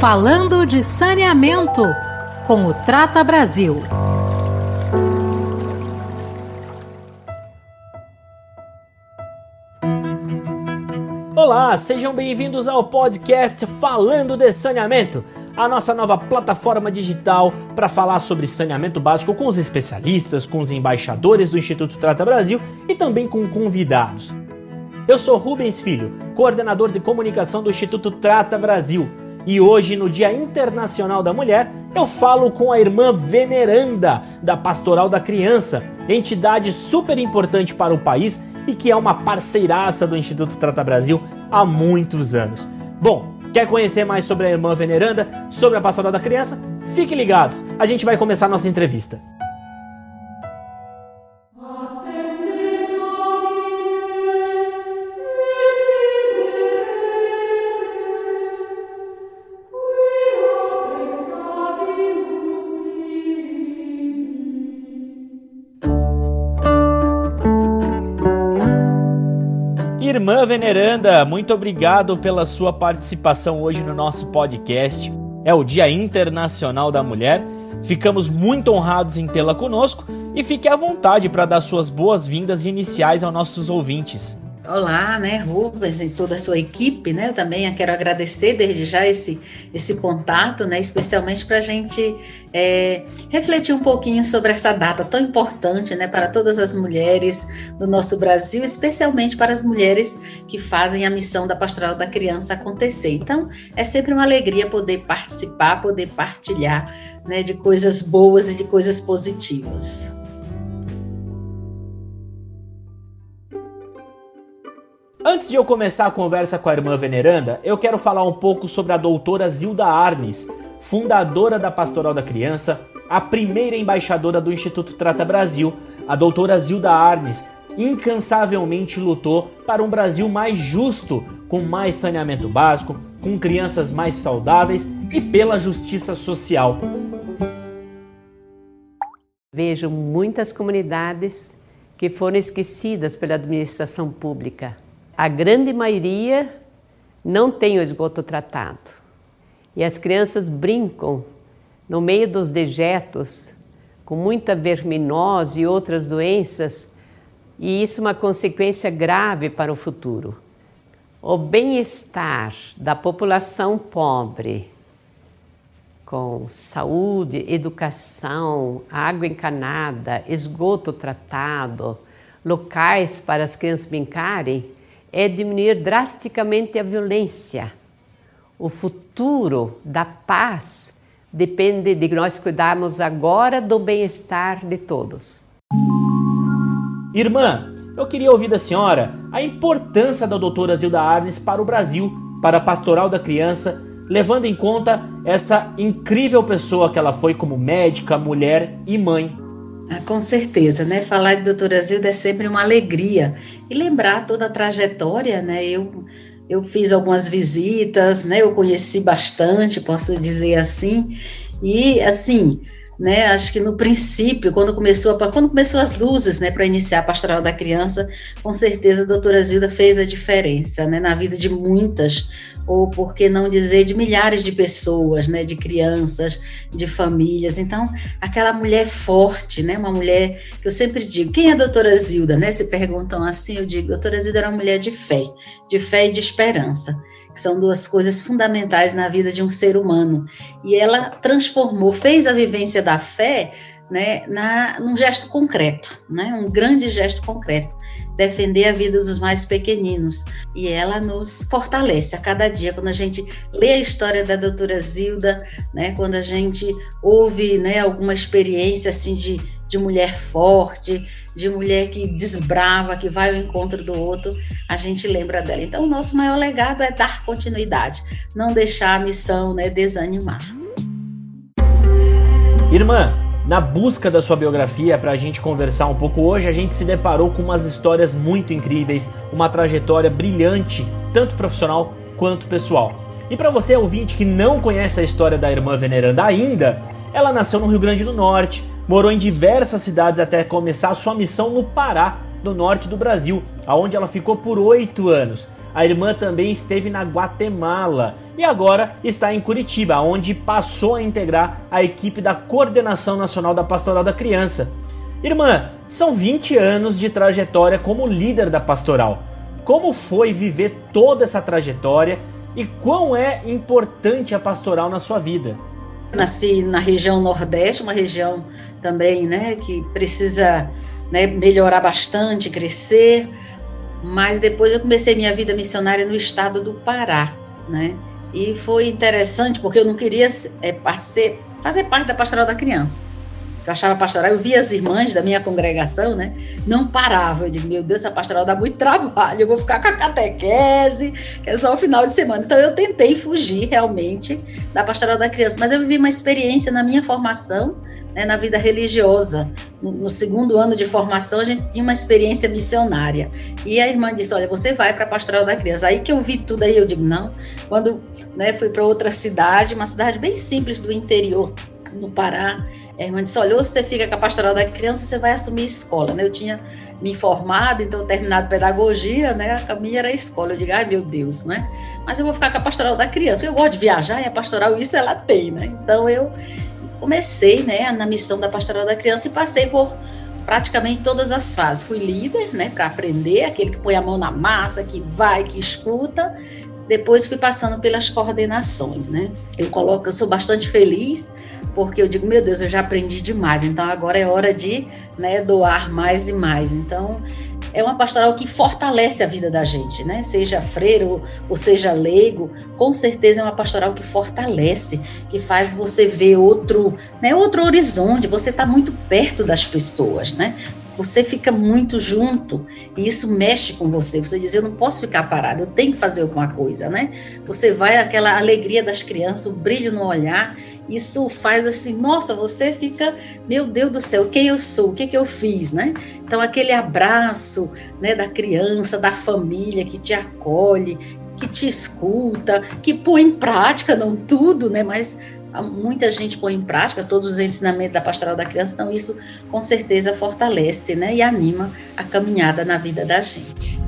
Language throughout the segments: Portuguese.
Falando de saneamento com o Trata Brasil. Olá, sejam bem-vindos ao podcast Falando de Saneamento, a nossa nova plataforma digital para falar sobre saneamento básico com os especialistas, com os embaixadores do Instituto Trata Brasil e também com convidados. Eu sou Rubens Filho, coordenador de comunicação do Instituto Trata Brasil. E hoje, no Dia Internacional da Mulher, eu falo com a irmã Veneranda, da Pastoral da Criança, entidade super importante para o país e que é uma parceiraça do Instituto Trata Brasil há muitos anos. Bom, quer conhecer mais sobre a irmã Veneranda, sobre a Pastoral da Criança? Fique ligados, a gente vai começar nossa entrevista. Irmã Veneranda, muito obrigado pela sua participação hoje no nosso podcast. É o Dia Internacional da Mulher. Ficamos muito honrados em tê-la conosco e fique à vontade para dar suas boas-vindas iniciais aos nossos ouvintes. Olá, né, Rubens e toda a sua equipe, né? Eu também quero agradecer desde já esse, esse contato, né? Especialmente para a gente é, refletir um pouquinho sobre essa data tão importante, né? Para todas as mulheres do nosso Brasil, especialmente para as mulheres que fazem a missão da Pastoral da Criança acontecer. Então, é sempre uma alegria poder participar, poder partilhar, né? De coisas boas e de coisas positivas. Antes de eu começar a conversa com a irmã veneranda, eu quero falar um pouco sobre a doutora Zilda Arnes, fundadora da Pastoral da Criança, a primeira embaixadora do Instituto Trata Brasil. A doutora Zilda Arnes incansavelmente lutou para um Brasil mais justo, com mais saneamento básico, com crianças mais saudáveis e pela justiça social. Vejo muitas comunidades que foram esquecidas pela administração pública a grande maioria não tem o esgoto tratado. E as crianças brincam no meio dos dejetos com muita verminose e outras doenças, e isso é uma consequência grave para o futuro. O bem-estar da população pobre, com saúde, educação, água encanada, esgoto tratado, locais para as crianças brincarem, é diminuir drasticamente a violência. O futuro da paz depende de nós cuidarmos agora do bem-estar de todos. Irmã, eu queria ouvir da senhora a importância da doutora Zilda Arnes para o Brasil, para a pastoral da criança, levando em conta essa incrível pessoa que ela foi como médica, mulher e mãe. Ah, com certeza, né? Falar de doutora Zilda é sempre uma alegria. E lembrar toda a trajetória, né? Eu, eu fiz algumas visitas, né? Eu conheci bastante, posso dizer assim. E, assim, né? Acho que no princípio, quando começou, a, quando começou as luzes, né? Para iniciar a pastoral da criança, com certeza a doutora Zilda fez a diferença, né? Na vida de muitas ou por que não dizer de milhares de pessoas, né, de crianças, de famílias. Então, aquela mulher forte, né, uma mulher que eu sempre digo, quem é a doutora Zilda, né? Se perguntam assim, eu digo, doutora Zilda era uma mulher de fé, de fé e de esperança, que são duas coisas fundamentais na vida de um ser humano. E ela transformou, fez a vivência da fé né, na, num gesto concreto, né, um grande gesto concreto, defender a vida dos mais pequeninos. E ela nos fortalece a cada dia, quando a gente lê a história da doutora Zilda, né, quando a gente ouve né, alguma experiência assim de, de mulher forte, de mulher que desbrava, que vai ao encontro do outro, a gente lembra dela. Então, o nosso maior legado é dar continuidade, não deixar a missão né, desanimar. Irmã, na busca da sua biografia para a gente conversar um pouco hoje, a gente se deparou com umas histórias muito incríveis, uma trajetória brilhante, tanto profissional quanto pessoal. E para você ouvinte que não conhece a história da irmã Veneranda ainda, ela nasceu no Rio Grande do Norte, morou em diversas cidades até começar sua missão no Pará, no norte do Brasil, aonde ela ficou por oito anos. A irmã também esteve na Guatemala e agora está em Curitiba, onde passou a integrar a equipe da Coordenação Nacional da Pastoral da Criança. Irmã, são 20 anos de trajetória como líder da pastoral. Como foi viver toda essa trajetória e quão é importante a pastoral na sua vida? Nasci na região Nordeste, uma região também, né, que precisa né, melhorar bastante, crescer. Mas depois eu comecei minha vida missionária no estado do Pará, né? E foi interessante porque eu não queria é, fazer parte da pastoral da criança eu achava pastoral, eu via as irmãs da minha congregação, né? Não paravam. Eu digo, meu Deus, essa pastoral dá muito trabalho, eu vou ficar com a catequese, que é só o final de semana. Então eu tentei fugir realmente da pastoral da criança, mas eu vivi uma experiência na minha formação, né, na vida religiosa. No, no, segundo ano de formação, a gente tinha uma experiência missionária. E a irmã disse: Olha, você vai para a pastoral da criança. Aí que eu vi tudo aí, eu digo: Não. Quando né, fui para outra cidade, uma cidade bem simples do interior, no Pará, a irmã disse: olha, ou você fica com a pastoral da criança, você vai assumir escola. Né? Eu tinha me informado, então terminado pedagogia, né? A caminho era a escola. Eu digo, ai meu Deus, né? Mas eu vou ficar com a pastoral da criança. Eu gosto de viajar e a pastoral, isso ela tem, né? Então eu comecei, né, na missão da pastoral da criança e passei por praticamente todas as fases. Fui líder, né, para aprender, aquele que põe a mão na massa, que vai, que escuta. Depois fui passando pelas coordenações, né? Eu coloco, eu sou bastante feliz porque eu digo, meu Deus, eu já aprendi demais, então agora é hora de né, doar mais e mais. Então, é uma pastoral que fortalece a vida da gente, né? Seja freiro ou seja leigo, com certeza é uma pastoral que fortalece, que faz você ver outro, né, outro horizonte, você está muito perto das pessoas, né? você fica muito junto e isso mexe com você. Você diz, eu não posso ficar parado, eu tenho que fazer alguma coisa, né? Você vai aquela alegria das crianças, o brilho no olhar, isso faz assim, nossa, você fica, meu Deus do céu, quem eu sou, o que que eu fiz, né? Então aquele abraço, né, da criança, da família que te acolhe, que te escuta, que põe em prática, não tudo, né, mas muita gente põe em prática todos os ensinamentos da pastoral da criança, então isso com certeza fortalece né, e anima a caminhada na vida da gente.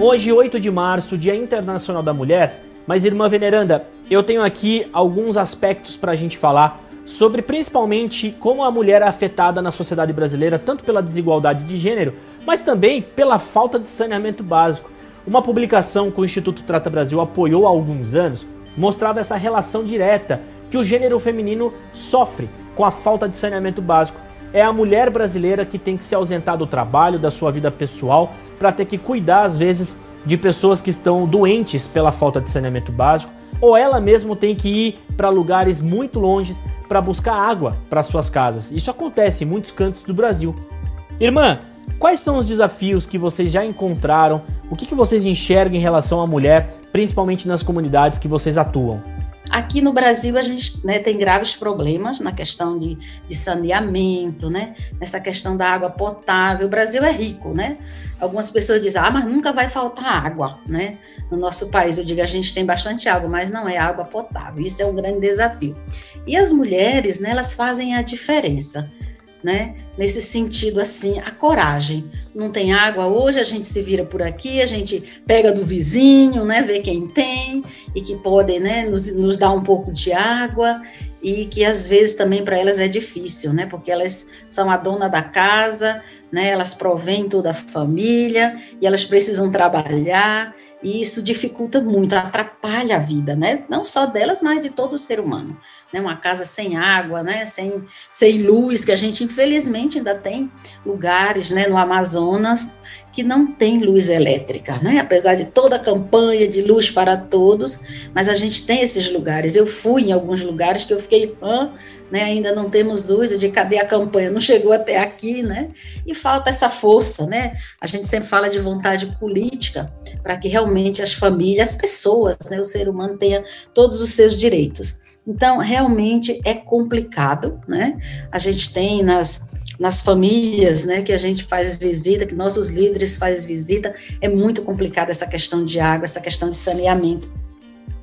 Hoje, 8 de março, Dia Internacional da Mulher, mas irmã veneranda, eu tenho aqui alguns aspectos para a gente falar sobre principalmente como a mulher é afetada na sociedade brasileira, tanto pela desigualdade de gênero, mas também pela falta de saneamento básico. Uma publicação que o Instituto Trata Brasil apoiou há alguns anos mostrava essa relação direta que o gênero feminino sofre com a falta de saneamento básico. É a mulher brasileira que tem que se ausentar do trabalho, da sua vida pessoal, para ter que cuidar, às vezes, de pessoas que estão doentes pela falta de saneamento básico, ou ela mesmo tem que ir para lugares muito longes para buscar água para suas casas. Isso acontece em muitos cantos do Brasil. Irmã, Quais são os desafios que vocês já encontraram? O que, que vocês enxergam em relação à mulher, principalmente nas comunidades que vocês atuam? Aqui no Brasil a gente né, tem graves problemas na questão de, de, saneamento, né? Nessa questão da água potável. O Brasil é rico, né? Algumas pessoas dizem, ah, mas nunca vai faltar água, né? No nosso país, eu digo, a gente tem bastante água, mas não é água potável. Isso é um grande desafio. E as mulheres, né, elas fazem a diferença né? Nesse sentido, assim, a coragem. Não tem água hoje, a gente se vira por aqui, a gente pega do vizinho, né? Vê quem tem e que podem, né? Nos, nos dar um pouco de água e que às vezes também para elas é difícil, né? Porque elas são a dona da casa, né? Elas provêm toda a família e elas precisam trabalhar e isso dificulta muito, atrapalha a vida, né? Não só delas, mas de todo o ser humano. Né? Uma casa sem água, né? Sem, sem luz, que a gente infelizmente ainda tem lugares, né? No Amazonas que não tem luz elétrica, né? Apesar de toda a campanha de luz para todos, mas a gente tem esses lugares. Eu fui em alguns lugares que eu fiquei, ah, né? Ainda não temos luz, de cadê a campanha? Não chegou até aqui, né? E falta essa força, né? A gente sempre fala de vontade política para que realmente as famílias, as pessoas, né? O ser humano tenha todos os seus direitos. Então, realmente é complicado, né? A gente tem nas nas famílias, né, que a gente faz visita, que nossos líderes fazem visita, é muito complicada essa questão de água, essa questão de saneamento.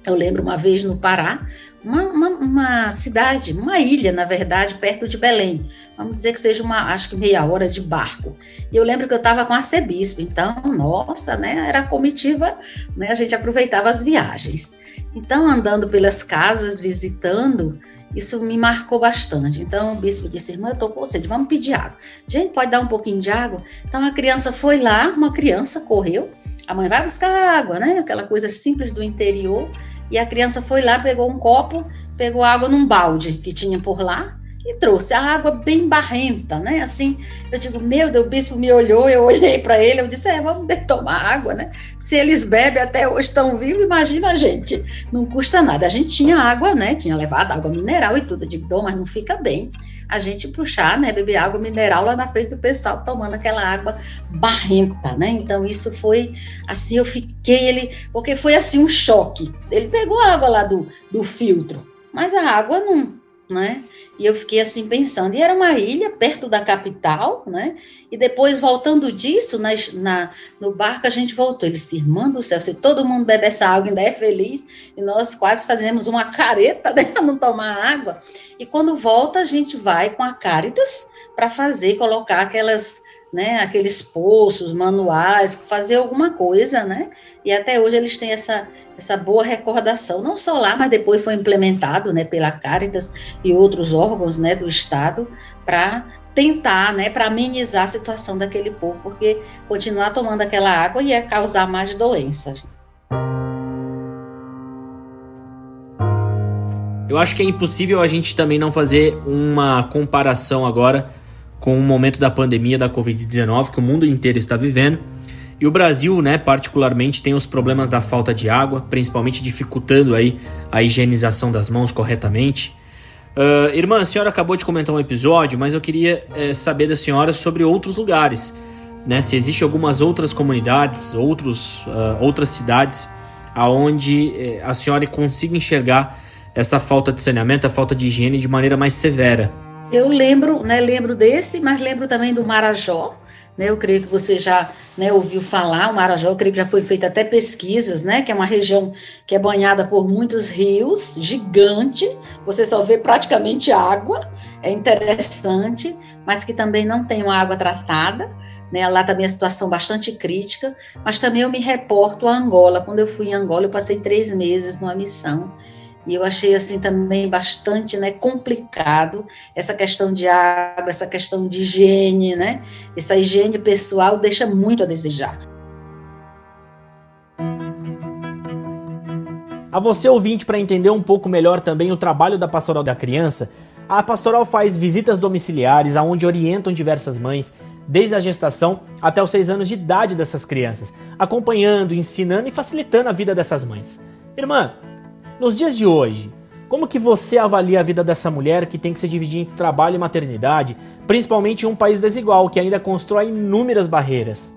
Eu lembro uma vez no Pará, uma, uma, uma, cidade, uma ilha, na verdade, perto de Belém. Vamos dizer que seja uma, acho que meia hora de barco. E eu lembro que eu estava com a Cebispo, então, nossa, né, era comitiva, né, a gente aproveitava as viagens. Então, andando pelas casas, visitando, isso me marcou bastante. Então, o bispo disse, irmã, eu estou com sede, vamos pedir água. Gente, pode dar um pouquinho de água? Então, a criança foi lá, uma criança correu, a mãe vai buscar água, né, aquela coisa simples do interior, e a criança foi lá, pegou um copo, pegou água num balde que tinha por lá e trouxe a água bem barrenta, né? Assim, eu digo, meu Deus, o bispo me olhou, eu olhei para ele, eu disse, é, vamos tomar água, né? Se eles bebem até hoje estão vivos, imagina a gente, não custa nada. A gente tinha água, né? Tinha levado água mineral e tudo, eu digo, mas não fica bem a gente puxar, né? Beber água mineral lá na frente do pessoal tomando aquela água barrenta, né? Então isso foi assim, eu fiquei ele, porque foi assim um choque. Ele pegou a água lá do, do filtro, mas a água não né? E eu fiquei assim pensando, e era uma ilha perto da capital, né? E depois, voltando disso, na, na, no barco a gente voltou. Ele disse, irmã do céu, se todo mundo bebe essa água ainda é feliz, e nós quase fazemos uma careta, né, para não tomar água. E quando volta, a gente vai com a Caritas para fazer, colocar aquelas né, aqueles poços manuais, fazer alguma coisa, né? E até hoje eles têm essa, essa boa recordação, não só lá, mas depois foi implementado, né, pela Caritas e outros órgãos, né, do Estado, para tentar, né, para amenizar a situação daquele povo, porque continuar tomando aquela água ia causar mais doenças. Eu acho que é impossível a gente também não fazer uma comparação agora com o momento da pandemia da Covid-19 que o mundo inteiro está vivendo. E o Brasil, né, particularmente, tem os problemas da falta de água, principalmente dificultando aí a higienização das mãos corretamente. Uh, irmã, a senhora acabou de comentar um episódio, mas eu queria é, saber da senhora sobre outros lugares, né? Se existe algumas outras comunidades, outros, uh, outras cidades, aonde uh, a senhora consiga enxergar essa falta de saneamento, a falta de higiene de maneira mais severa. Eu lembro, né, lembro desse, mas lembro também do Marajó, né, eu creio que você já né, ouviu falar, o Marajó, eu creio que já foi feita até pesquisas, né, que é uma região que é banhada por muitos rios, gigante, você só vê praticamente água, é interessante, mas que também não tem uma água tratada, né, lá também a situação bastante crítica, mas também eu me reporto a Angola, quando eu fui em Angola eu passei três meses numa missão, e eu achei assim também bastante né, complicado essa questão de água, essa questão de higiene, né? Essa higiene pessoal deixa muito a desejar. A você ouvinte para entender um pouco melhor também o trabalho da Pastoral da Criança, a Pastoral faz visitas domiciliares aonde orientam diversas mães desde a gestação até os seis anos de idade dessas crianças, acompanhando, ensinando e facilitando a vida dessas mães. Irmã, nos dias de hoje, como que você avalia a vida dessa mulher que tem que se dividir entre trabalho e maternidade, principalmente em um país desigual que ainda constrói inúmeras barreiras?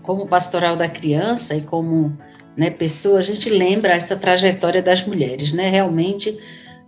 Como pastoral da criança e como né, pessoa, a gente lembra essa trajetória das mulheres, né? Realmente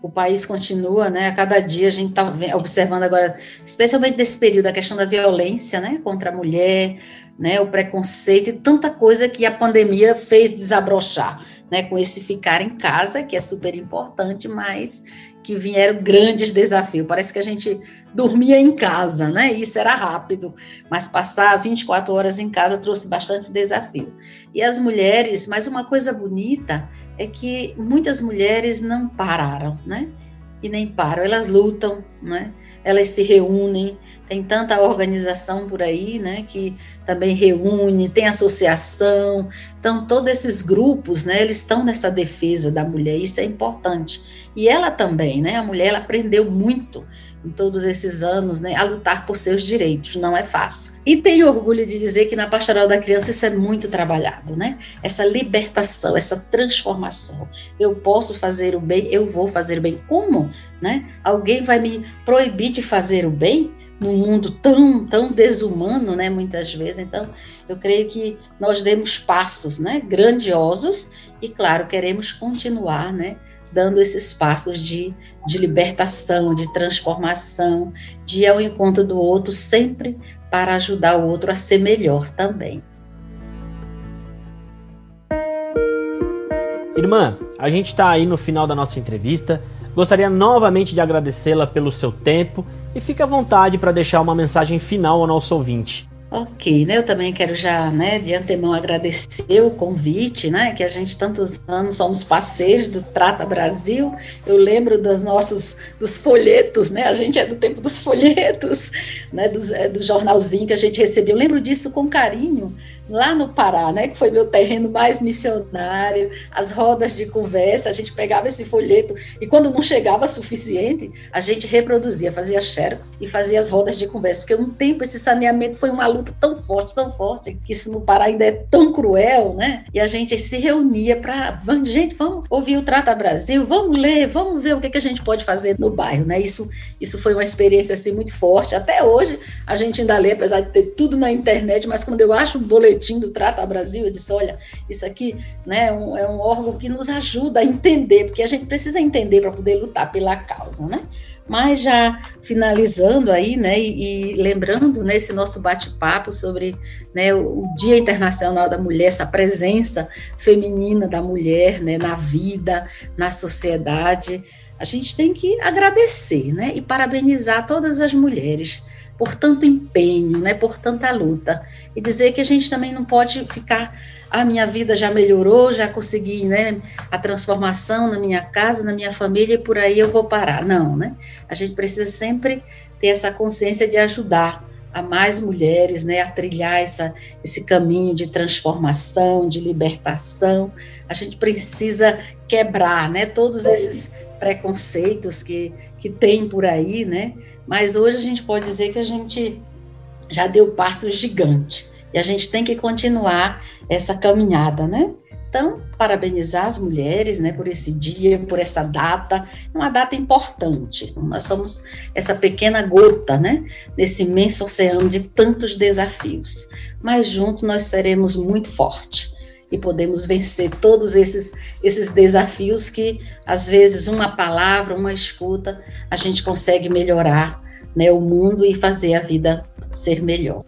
o país continua, né? A cada dia a gente está observando agora, especialmente nesse período, a questão da violência, né, contra a mulher, né, o preconceito e tanta coisa que a pandemia fez desabrochar né, com esse ficar em casa, que é super importante, mas que vieram grandes desafios. Parece que a gente dormia em casa, né? Isso era rápido, mas passar 24 horas em casa trouxe bastante desafio. E as mulheres, mas uma coisa bonita é que muitas mulheres não pararam, né? E nem param, elas lutam, né? elas se reúnem, tem tanta organização por aí, né, que também reúne, tem associação, então todos esses grupos, né, eles estão nessa defesa da mulher, isso é importante. E ela também, né, a mulher ela aprendeu muito em todos esses anos, né, a lutar por seus direitos, não é fácil. E tenho orgulho de dizer que na Pastoral da Criança isso é muito trabalhado, né? Essa libertação, essa transformação. Eu posso fazer o bem, eu vou fazer o bem. Como, né? Alguém vai me proibir de fazer o bem? num mundo tão tão desumano, né, muitas vezes. Então, eu creio que nós demos passos, né, grandiosos e claro, queremos continuar, né, dando esses passos de, de libertação, de transformação, de ir ao encontro do outro, sempre para ajudar o outro a ser melhor também. Irmã, a gente está aí no final da nossa entrevista. Gostaria novamente de agradecê-la pelo seu tempo e fique à vontade para deixar uma mensagem final ao nosso ouvinte. Ok, né? Eu também quero já, né, de antemão agradecer o convite, né? Que a gente tantos anos somos parceiros do Trata Brasil. Eu lembro dos nossos dos folhetos, né? A gente é do tempo dos folhetos, né? Dos, é, do jornalzinho que a gente recebia. Eu lembro disso com carinho lá no Pará, né, que foi meu terreno mais missionário, as rodas de conversa, a gente pegava esse folheto e quando não chegava suficiente, a gente reproduzia, fazia xerox e fazia as rodas de conversa, porque um tempo esse saneamento foi uma luta tão forte, tão forte, que isso no Pará ainda é tão cruel, né? E a gente se reunia para, gente, vamos ouvir o Trata Brasil, vamos ler, vamos ver o que, que a gente pode fazer no bairro, né? Isso, isso foi uma experiência assim muito forte. Até hoje a gente ainda lê, apesar de ter tudo na internet, mas quando eu acho um boletim boletim do Trata Brasil, eu disse, olha, isso aqui né, é um, é um órgão que nos ajuda a entender, porque a gente precisa entender para poder lutar pela causa, né? Mas já finalizando aí, né, e, e lembrando nesse né, nosso bate-papo sobre né, o Dia Internacional da Mulher, essa presença feminina da mulher né, na vida, na sociedade, a gente tem que agradecer, né, e parabenizar todas as mulheres por tanto empenho, né, por tanta luta. E dizer que a gente também não pode ficar, a ah, minha vida já melhorou, já consegui, né, a transformação na minha casa, na minha família e por aí eu vou parar. Não, né? A gente precisa sempre ter essa consciência de ajudar a mais mulheres, né, a trilhar essa, esse caminho de transformação, de libertação. A gente precisa quebrar, né, todos esses preconceitos que, que tem por aí, né, mas hoje a gente pode dizer que a gente já deu passo gigante e a gente tem que continuar essa caminhada, né? Então, parabenizar as mulheres, né, por esse dia, por essa data, uma data importante. Nós somos essa pequena gota, né, nesse imenso oceano de tantos desafios. Mas junto nós seremos muito fortes e podemos vencer todos esses esses desafios que às vezes uma palavra, uma escuta, a gente consegue melhorar, né, o mundo e fazer a vida ser melhor.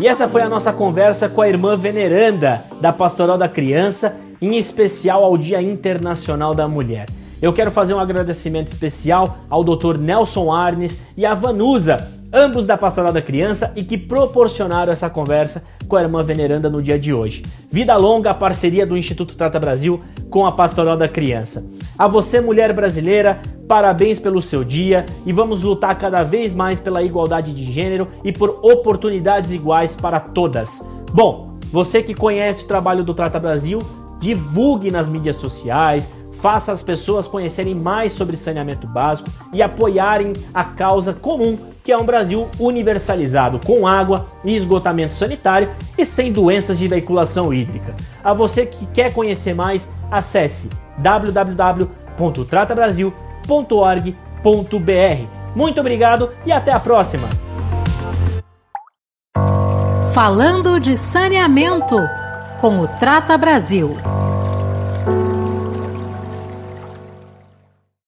E essa foi a nossa conversa com a irmã veneranda da Pastoral da Criança, em especial ao Dia Internacional da Mulher. Eu quero fazer um agradecimento especial ao Dr. Nelson Arnes e à Vanusa, ambos da Pastoral da Criança e que proporcionaram essa conversa com a irmã veneranda no dia de hoje. Vida longa a parceria do Instituto Trata Brasil com a Pastoral da Criança. A você, mulher brasileira, parabéns pelo seu dia e vamos lutar cada vez mais pela igualdade de gênero e por oportunidades iguais para todas. Bom, você que conhece o trabalho do Trata Brasil, divulgue nas mídias sociais, faça as pessoas conhecerem mais sobre saneamento básico e apoiarem a causa comum que é um Brasil universalizado, com água e esgotamento sanitário e sem doenças de veiculação hídrica. A você que quer conhecer mais, acesse www.tratabrasil.org.br. Muito obrigado e até a próxima! Falando de saneamento com o Trata Brasil.